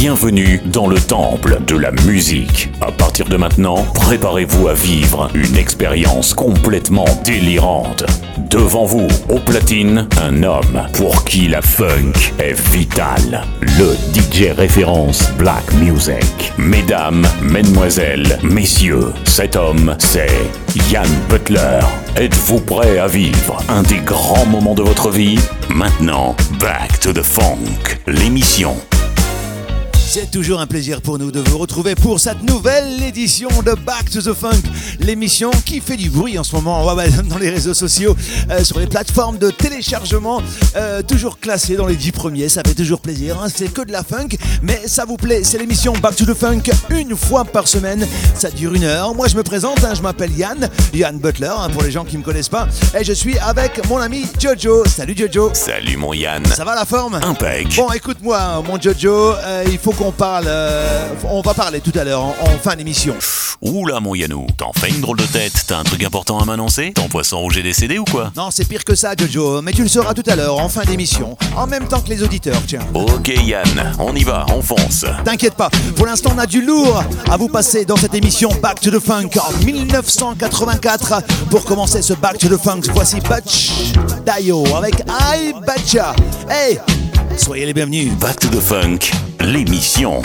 bienvenue dans le temple de la musique. À partir de maintenant, préparez-vous à vivre une expérience complètement délirante. Devant vous, au platine, un homme pour qui la funk est vitale. Le DJ référence Black Music. Mesdames, mesdemoiselles, messieurs, cet homme, c'est Yann Butler. Êtes-vous prêt à vivre un des grands moments de votre vie? Maintenant, Back to the Funk, l'émission c'est toujours un plaisir pour nous de vous retrouver pour cette nouvelle édition de Back to the Funk, l'émission qui fait du bruit en ce moment dans les réseaux sociaux, euh, sur les plateformes de téléchargement, euh, toujours classée dans les 10 premiers, ça fait toujours plaisir, hein. c'est que de la funk, mais ça vous plaît, c'est l'émission Back to the Funk une fois par semaine, ça dure une heure. Moi je me présente, hein, je m'appelle Yann, Yann Butler hein, pour les gens qui ne me connaissent pas, et je suis avec mon ami Jojo. Salut Jojo. Salut mon Yann. Ça va la forme? Impec. Bon écoute-moi mon Jojo, euh, il faut parle, euh, on va parler tout à l'heure en, fin d'émission. Oula mon Yanou, t'en fais une drôle de tête, t'as un truc important à m'annoncer? Ton poisson rouge est décédé ou quoi? Non, c'est pire que ça Jojo, mais tu le sauras tout à l'heure en fin d'émission, en même temps que les auditeurs, tiens. Ok Yann, on y va, on fonce. T'inquiète pas, pour l'instant on a du lourd à vous passer dans cette émission Back to the Funk en 1984. Pour commencer ce Back to the Funk, voici Butch Dio avec I Betcha. Hey Soyez les bienvenus. Back to the Funk, l'émission.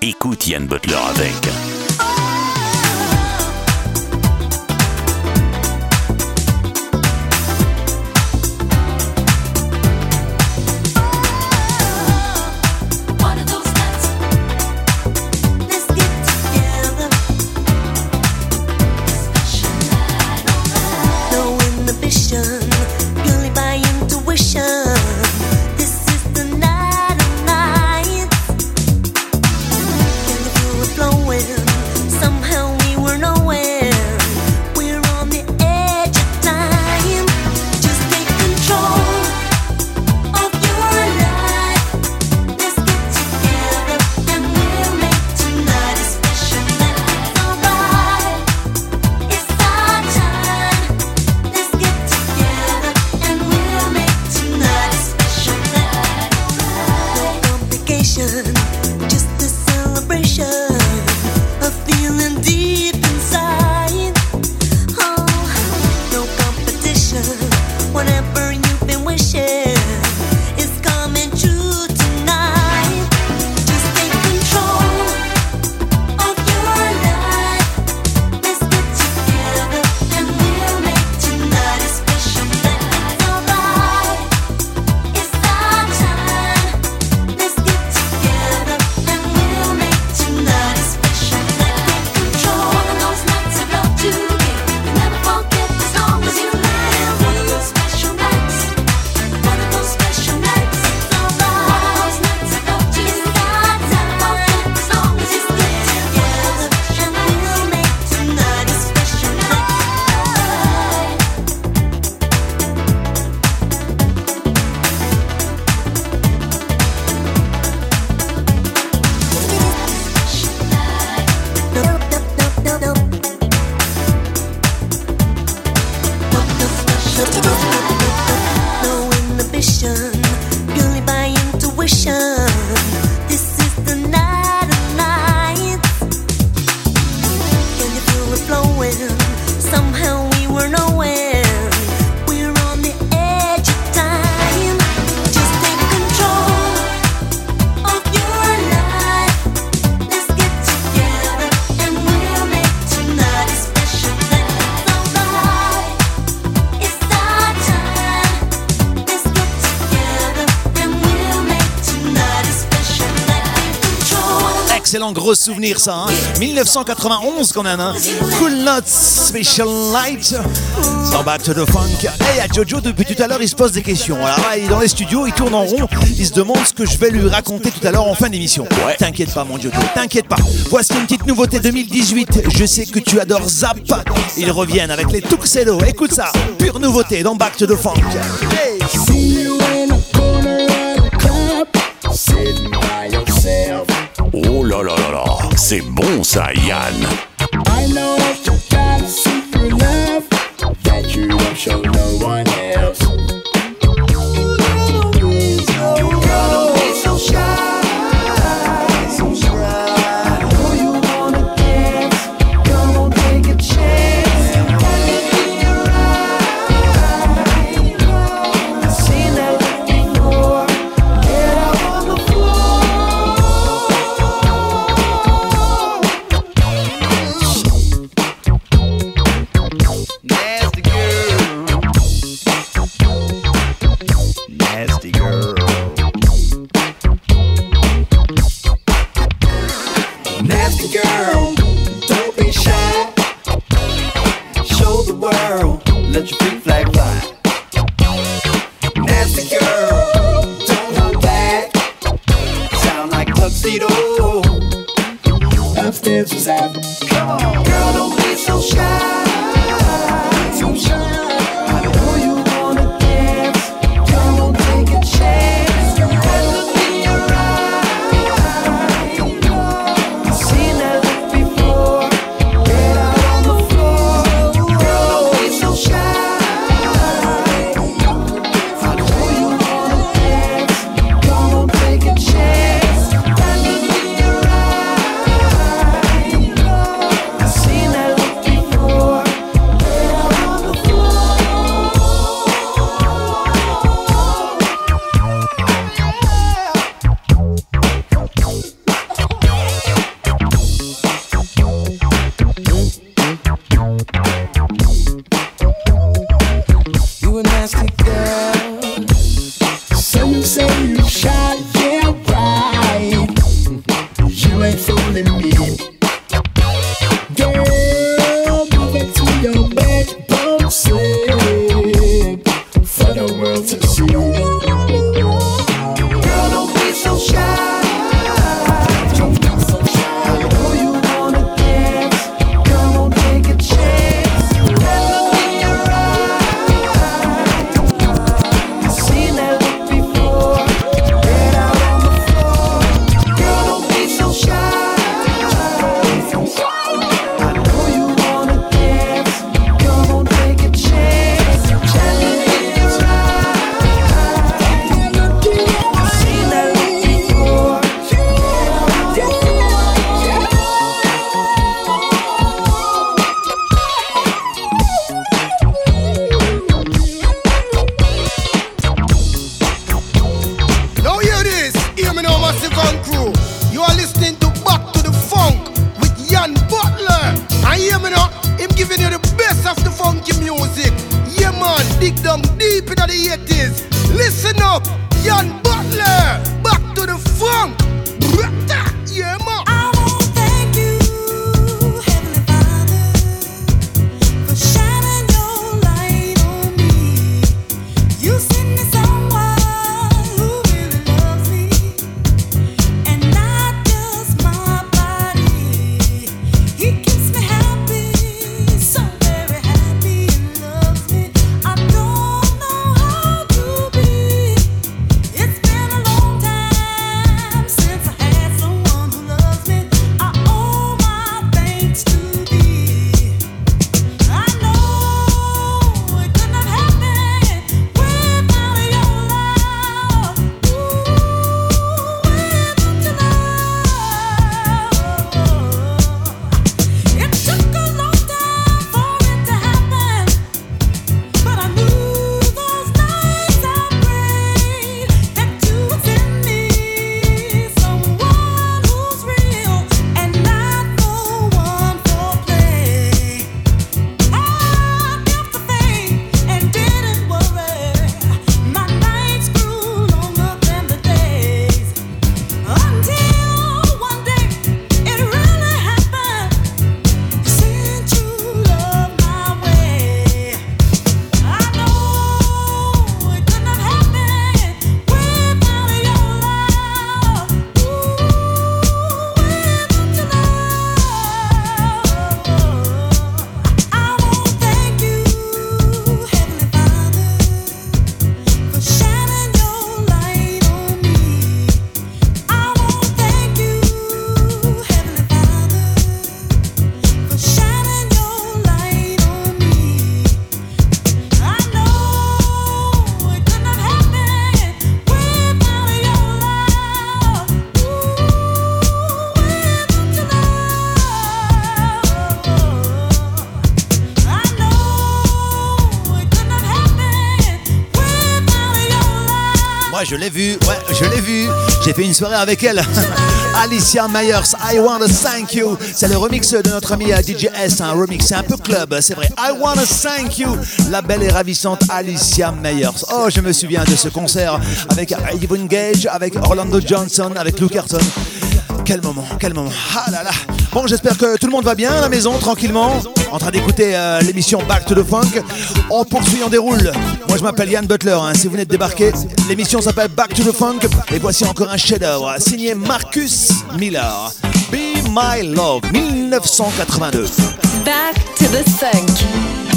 Écoute Yann Butler avec. Just a celebration. Excellent gros souvenir ça. 1991 hein. quand même. Hein. Cool Nuts Special Light. Dans Back to the Funk. Hey, à Jojo, depuis tout à l'heure, il se pose des questions. Alors là, il est dans les studios, il tourne en rond. Il se demande ce que je vais lui raconter tout à l'heure en fin d'émission. Ouais. T'inquiète pas, mon Jojo, t'inquiète pas. Voici une petite nouveauté 2018. Je sais que tu adores Zap. Ils reviennent avec les Tuxedo. Écoute ça, pure nouveauté dans Back to the Funk. Hey. C'est bon ça, Yann. I know that you got a secret love that you don't show no one else. Je l'ai vu, ouais, je l'ai vu. J'ai fait une soirée avec elle. Alicia Myers, I Wanna Thank You. C'est le remix de notre ami DJ S, un remix, c'est un peu club, c'est vrai. I Wanna Thank You, la belle et ravissante Alicia Myers. Oh, je me souviens de ce concert avec Yvonne Gage, avec Orlando Johnson, avec Luke Carton. Quel moment, quel moment. Ah là là. Bon, j'espère que tout le monde va bien à la maison, tranquillement, en train d'écouter euh, l'émission Back to the Funk. On poursuit, on déroule. Moi, je m'appelle Yann Butler. hein, si vous venez de débarquer, l'émission s'appelle Back to the Funk. Et voici encore un chef-d'œuvre signé Marcus Miller. Be My Love, 1982. Back to the funk.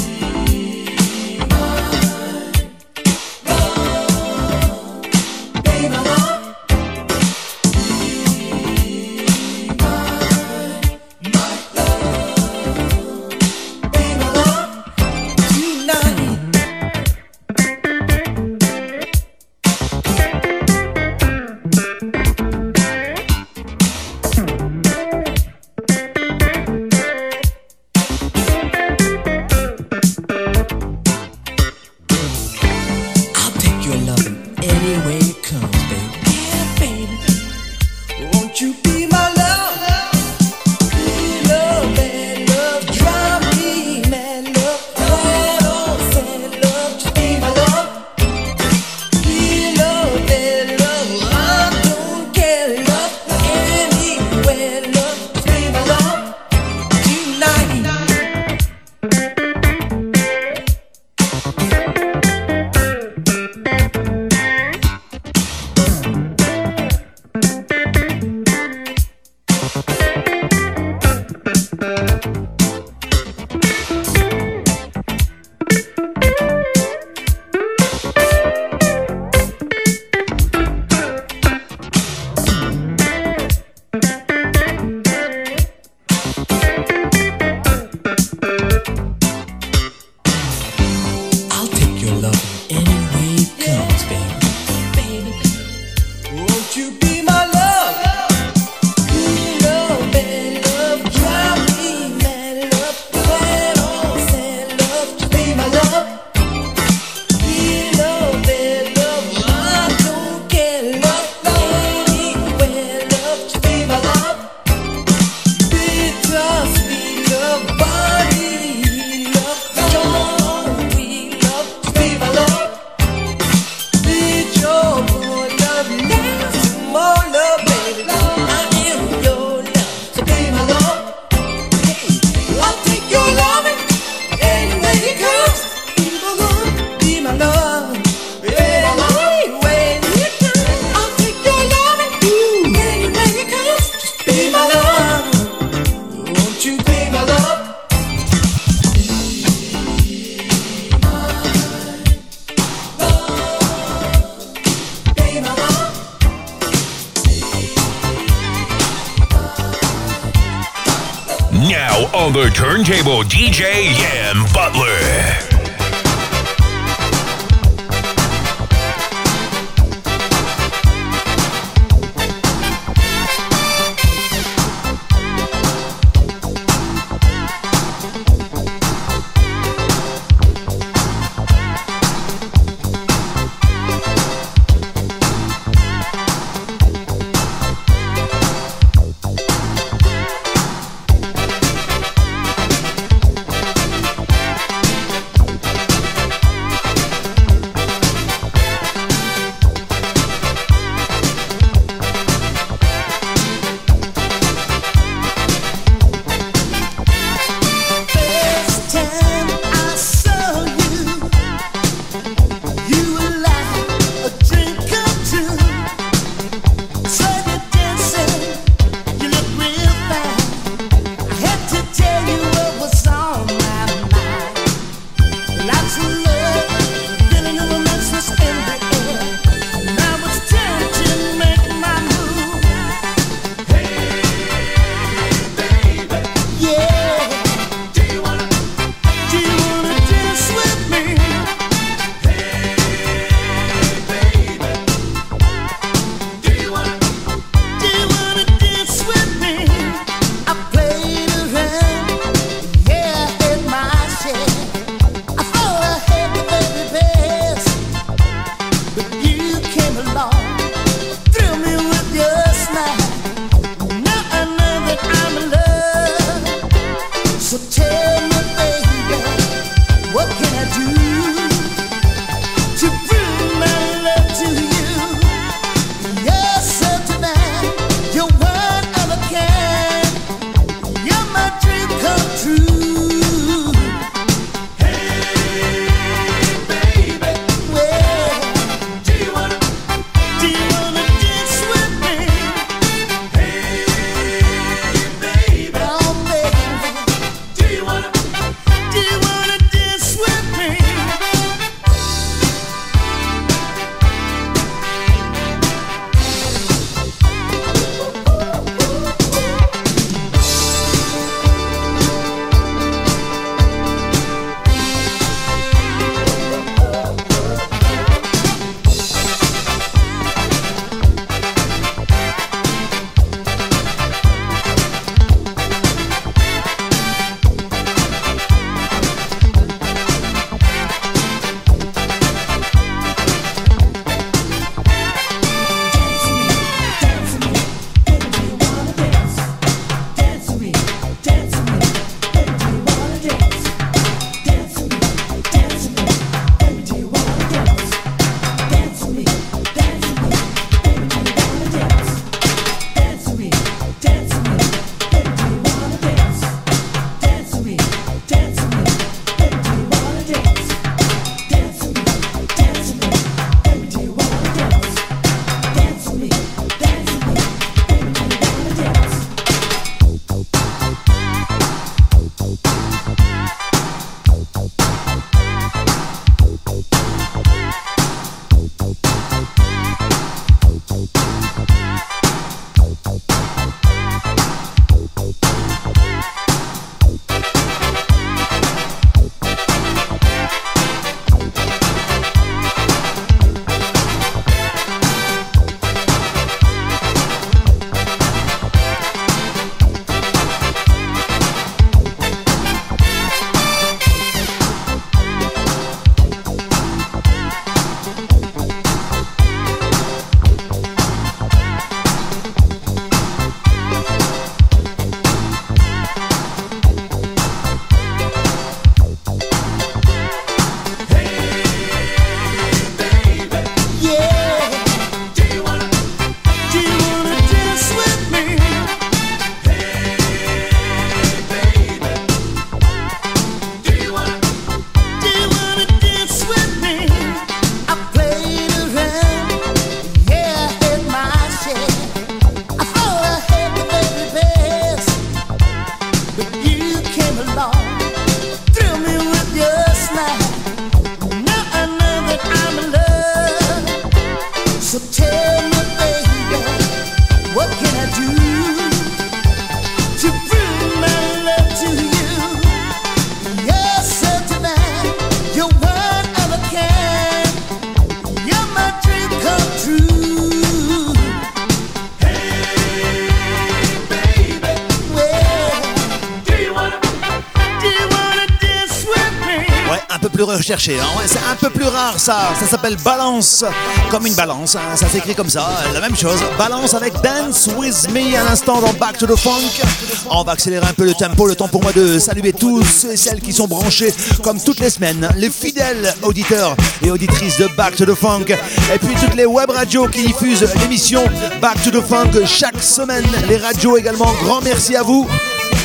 ça, s'appelle Balance, comme une balance, hein. ça s'écrit comme ça, la même chose. Balance avec Dance With Me à l'instant dans Back to the Funk. On va accélérer un peu le tempo, le temps pour moi de saluer tous ceux et celles qui sont branchés comme toutes les semaines, les fidèles auditeurs et auditrices de Back to the Funk, et puis toutes les web radios qui diffusent l'émission Back to the Funk chaque semaine, les radios également, grand merci à vous.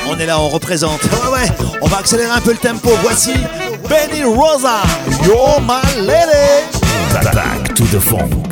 On est là, on représente. Ouais, ouais, on va accélérer un peu le tempo. Voici Benny Rosa, You're My Lady. Back to the funk.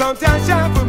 Santiago.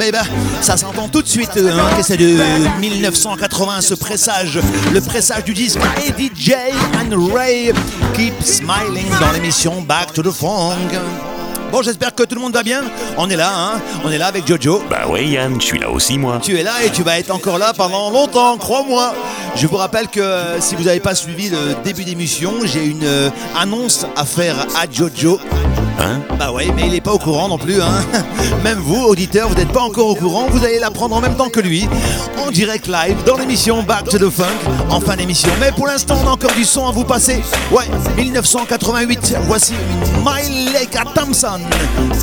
Baby. Ça s'entend tout de suite euh, hein, que c'est de 1980 ce pressage, le pressage du disque Eddie J and Ray Keep Smiling dans l'émission Back to the Funk. Bon, j'espère que tout le monde va bien. On est là, hein. On est là avec Jojo. Bah ouais Yann, je suis là aussi moi. Tu es là et tu vas être encore là pendant longtemps, crois-moi. Je vous rappelle que euh, si vous n'avez pas suivi le début d'émission, j'ai une euh, annonce à faire à Jojo. Hein Bah ouais, mais il est pas au courant non plus. Hein. Même vous, auditeurs, vous n'êtes pas encore au courant. Vous allez l'apprendre en même temps que lui, en direct live, dans l'émission Back to the Funk, en fin d'émission. Mais pour l'instant, on a encore du son à vous passer. Ouais, 1988. Voici Myleka Thompson,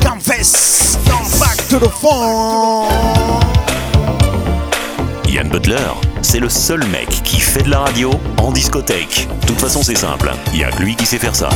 Scamfest, dans Back to the Funk. Yann Butler, c'est le seul mec qui fait de la radio en discothèque. De toute façon, c'est simple. Il y a que lui qui sait faire ça.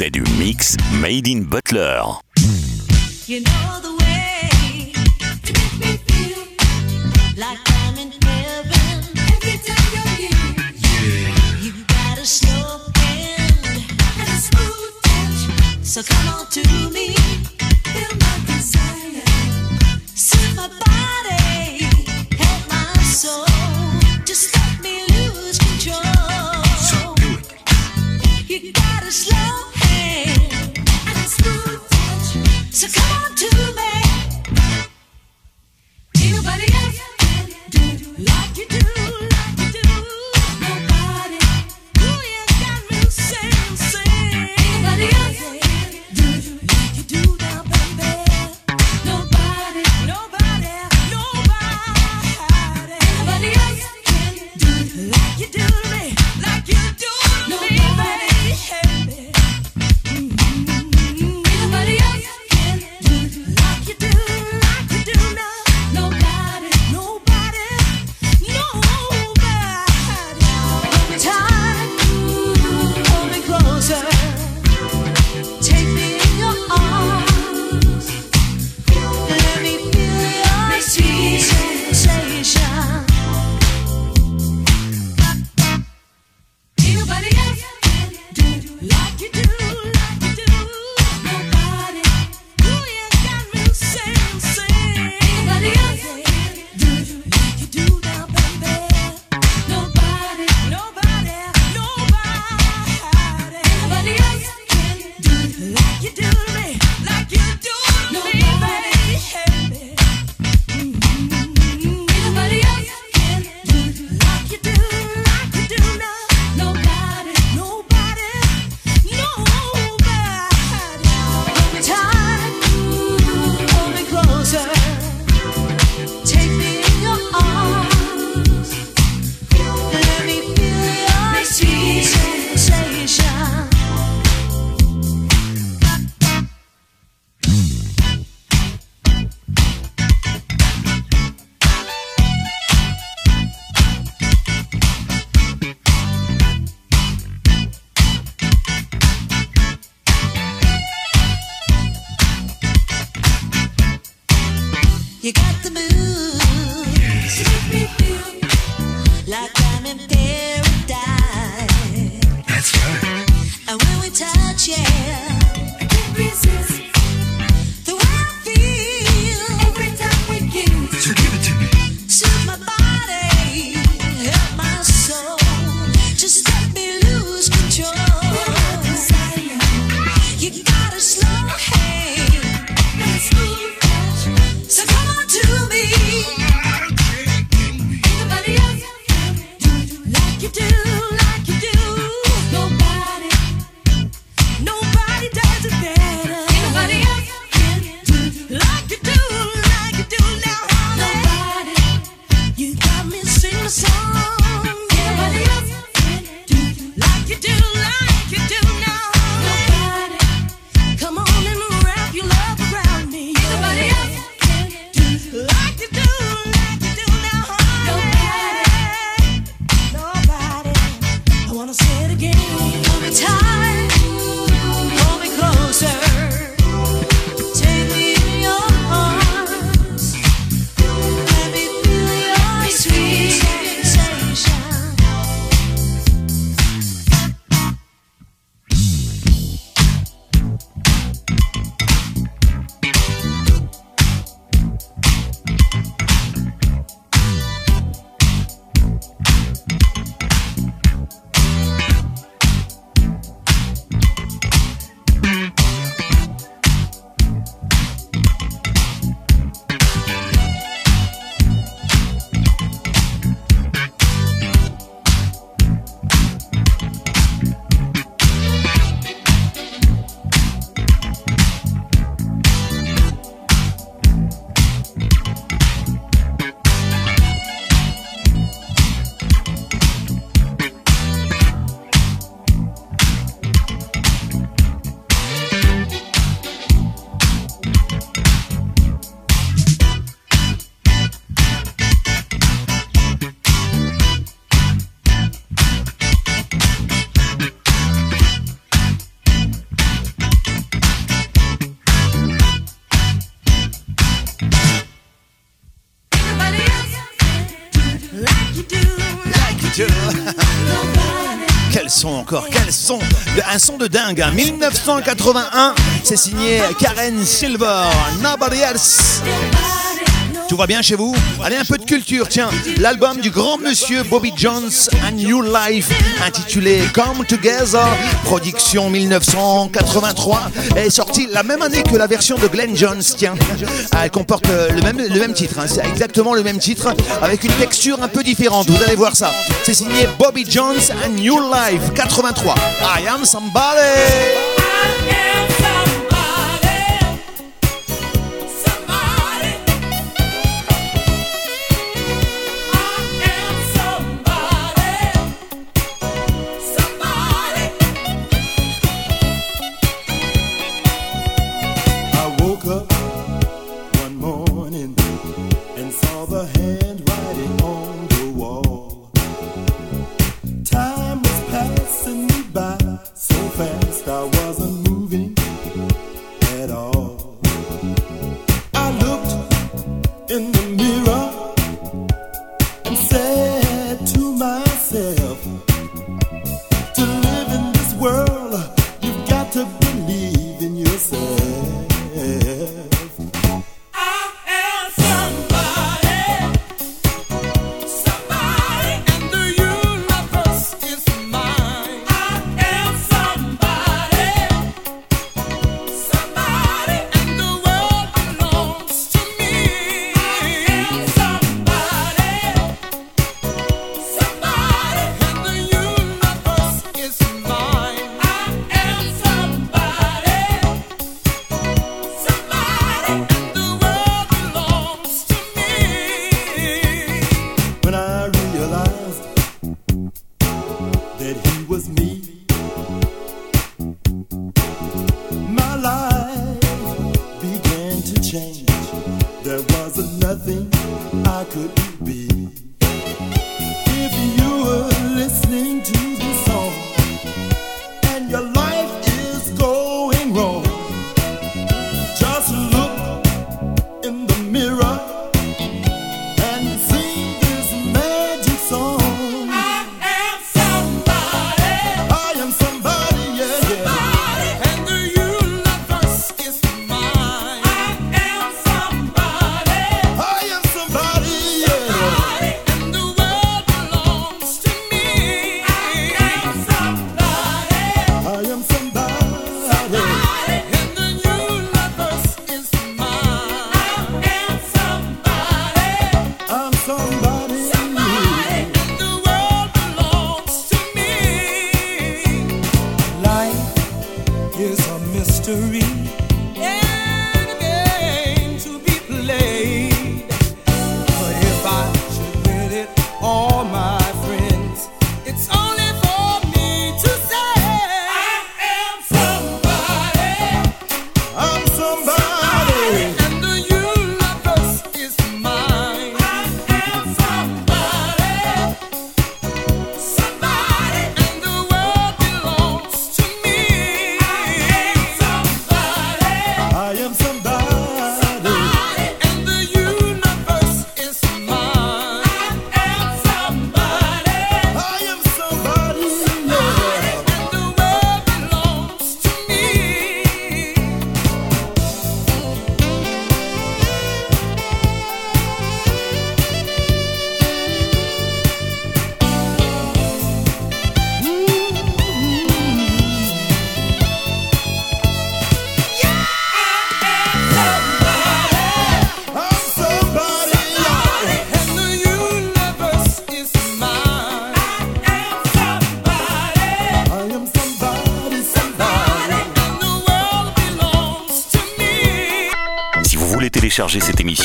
C'est du mix Made in Butler. Quel son Un son de dingue. Hein. 1981, c'est signé Karen Silver. Nobody else. Tout va bien chez vous Allez, un peu de culture, tiens. L'album du grand monsieur Bobby Jones, A New Life, intitulé Come Together, production 1983, est sorti la même année que la version de Glenn Jones, tiens. Ah, elle comporte le même, titre, hein. c'est exactement le même titre, avec une texture un peu différente, vous allez voir ça. C'est signé Bobby Jones, A New Life, 83. I am somebody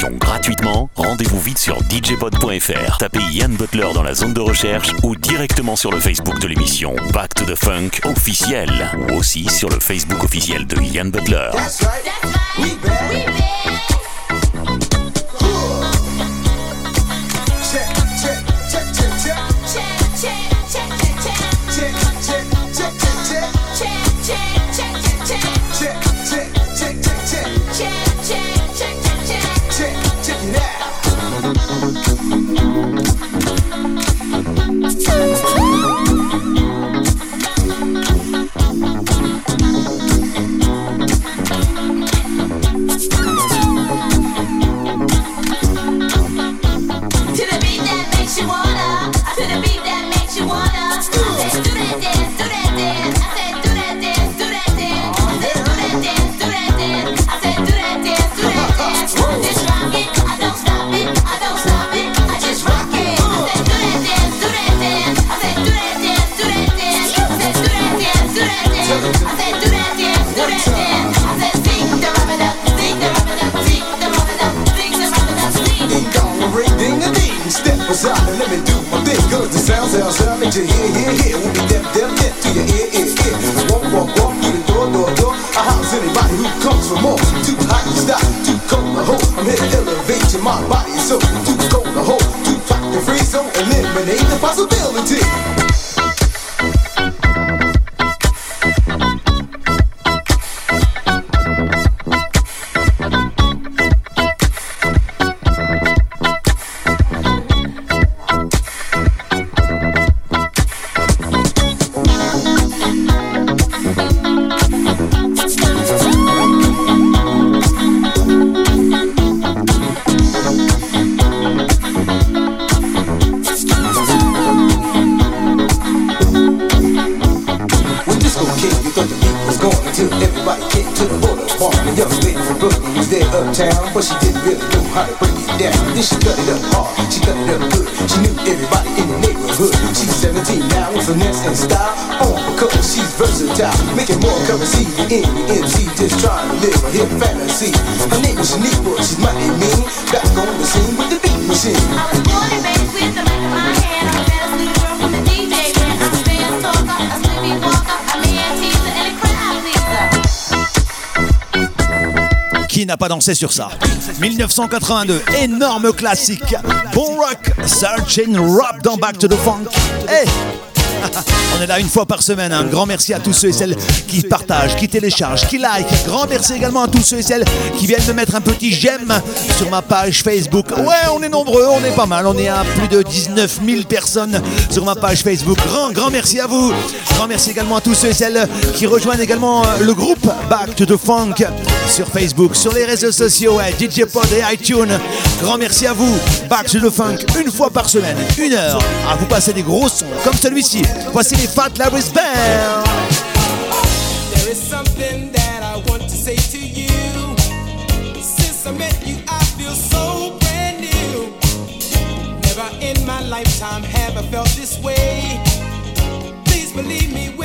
gratuitement, rendez-vous vite sur djpod.fr. Tapez Yann Butler dans la zone de recherche ou directement sur le Facebook de l'émission Back to the Funk officiel ou aussi sur le Facebook officiel de Yann Butler. C'est sur ça. 1982, énorme classique. Bon rock, Sgt. Rob dans Back to the Funk. Hey on est là une fois par semaine. Hein. Un grand merci à tous ceux et celles qui partagent, qui téléchargent, qui like. Grand merci également à tous ceux et celles qui viennent me mettre un petit j'aime sur ma page Facebook. Ouais, on est nombreux, on est pas mal. On est à plus de 19 000 personnes sur ma page Facebook. Grand, grand merci à vous. Grand merci également à tous ceux et celles qui rejoignent également euh, le groupe Back to the Funk sur Facebook, sur les réseaux sociaux, ouais, DJ Pod et iTunes. Grand merci à vous. Back to the Funk une fois par semaine, une heure à vous passer des gros sons comme celui-ci. Voici les Fat band. There is something that I want to say to you. Since I met you, I feel so brand new. Never in my lifetime have I felt this way. Please believe me.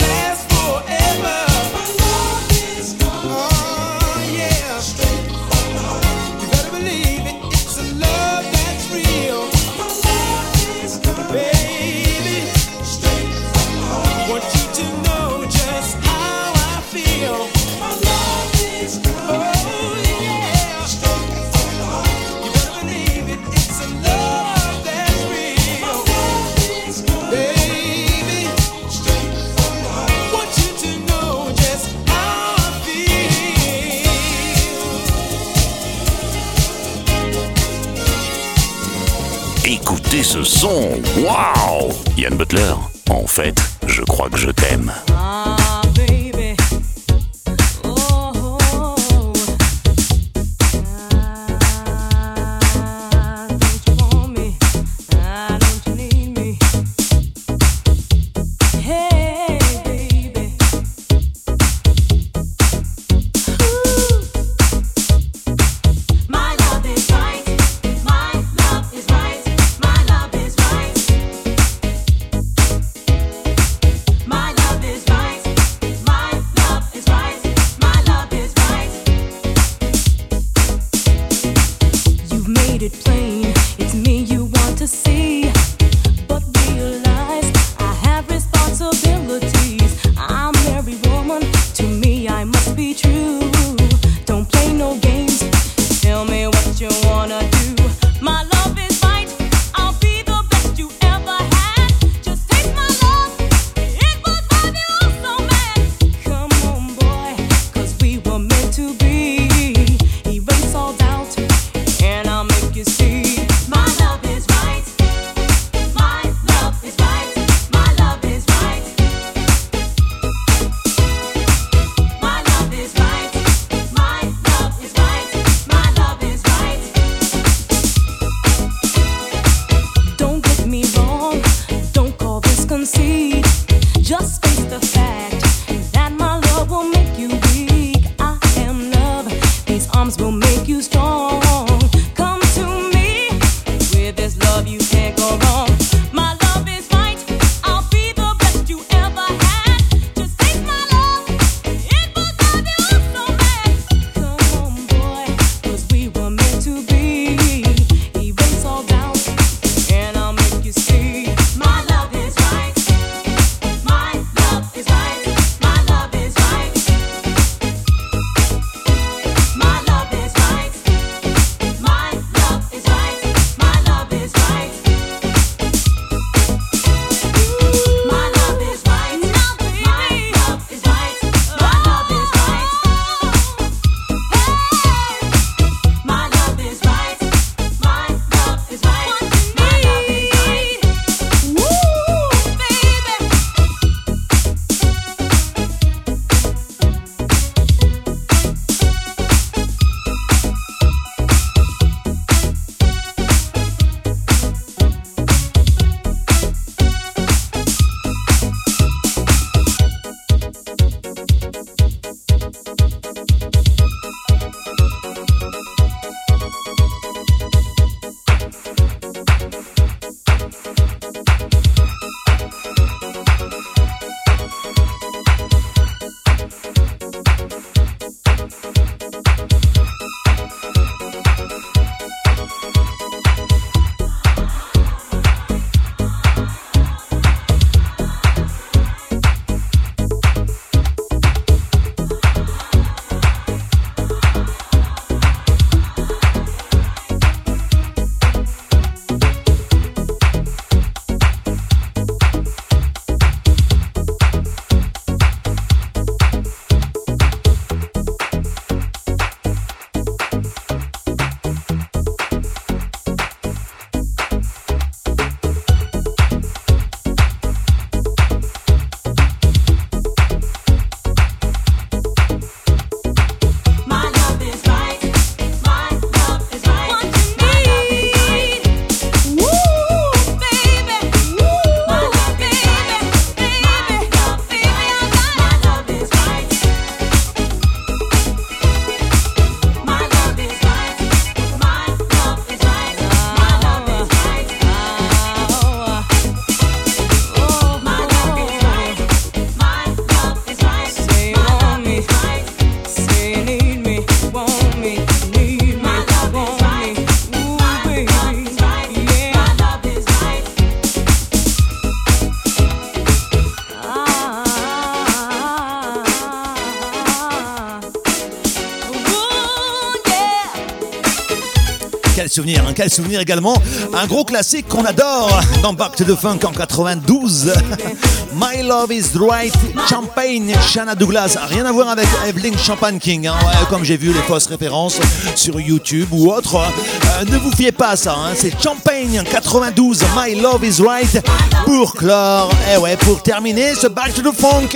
Waouh Yann Butler, en fait, je crois que je t'aime. Quel souvenir également. Un gros classique qu'on adore dans Back to the Funk en 92. My Love is Right, Champagne, Shanna Douglas. Rien à voir avec Evelyn Champagne King, hein, comme j'ai vu les fausses références sur YouTube ou autre. Euh, ne vous fiez pas à ça, hein, c'est Champagne 92, My Love is Right pour clore. Et ouais, pour terminer ce Back to the Funk.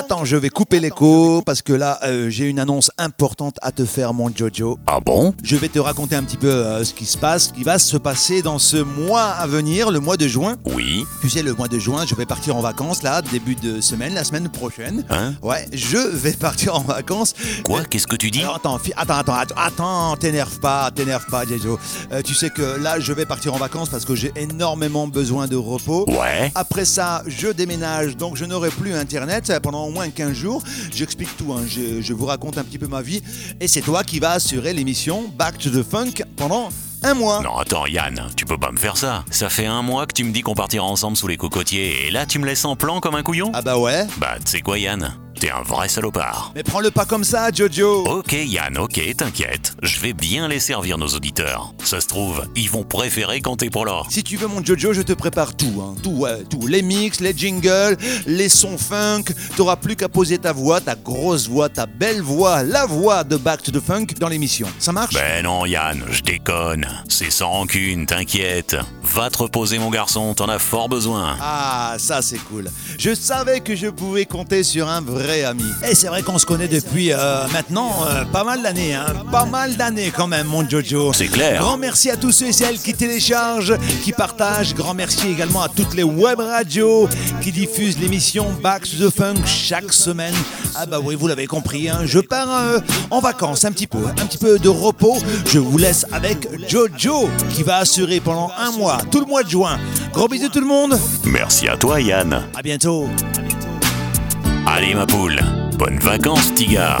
Attends, je vais couper l'écho parce que là, euh, j'ai une annonce importante à te faire, mon Jojo. Ah bon? Je vais te raconter un petit peu euh, ce qui se passe, ce qui va se passer dans ce mois à venir, le mois de juin. Oui. Tu sais, le mois de juin, je vais partir en vacances là, début de semaine, la semaine prochaine. Hein? Ouais, je vais partir en vacances. Quoi? Qu'est-ce que tu dis? Alors, attends, attends, attends, attends, attends, t'énerve pas, t'énerve pas, Jojo. Euh, tu sais que là, je vais partir en vacances parce que j'ai énormément besoin de repos. Ouais. Après ça, je déménage, donc je n'aurai plus Internet pendant moins 15 jours. J'explique tout, hein, je, je vous raconte un petit peu ma vie. Et c'est toi qui vas assurer l'émission Back to the Funk pendant un mois. Non, attends, Yann, tu peux pas me faire ça. Ça fait un mois que tu me dis qu'on partira ensemble sous les cocotiers, et là tu me laisses en plan comme un couillon? Ah bah ouais. Bah, tu sais quoi, Yann? T'es un vrai salopard. Mais prends-le pas comme ça, Jojo. Ok, Yann, ok, t'inquiète. Je vais bien les servir, nos auditeurs. Ça se trouve, ils vont préférer t'es pour là. Si tu veux mon Jojo, je te prépare tout, hein. tout, ouais, tout. Les mix, les jingles, les sons funk. T'auras plus qu'à poser ta voix, ta grosse voix, ta belle voix, la voix de Back to the Funk dans l'émission. Ça marche? Ben non, Yann, je déconne. C'est sans rancune, t'inquiète. Va te reposer, mon garçon, t'en as fort besoin. Ah, ça c'est cool. Je savais que je pouvais compter sur un vrai ami. Et c'est vrai qu'on se connaît depuis euh, maintenant euh, pas mal d'années, hein. Pas mal d'années quand même, mon Jojo. C'est clair. Grand merci à tous ceux et celles qui téléchargent, qui partagent. Grand merci également à toutes les web radios qui diffusent l'émission Back to the Funk chaque semaine. Ah bah oui, vous l'avez compris, hein. je pars euh, en vacances un petit peu, un petit peu de repos. Je vous laisse avec Jojo qui va assurer pendant un mois, tout le mois de juin. Gros bisous tout le monde. Merci à toi, Yann. À bientôt. Allez, ma poule. Bonnes vacances, Tigard.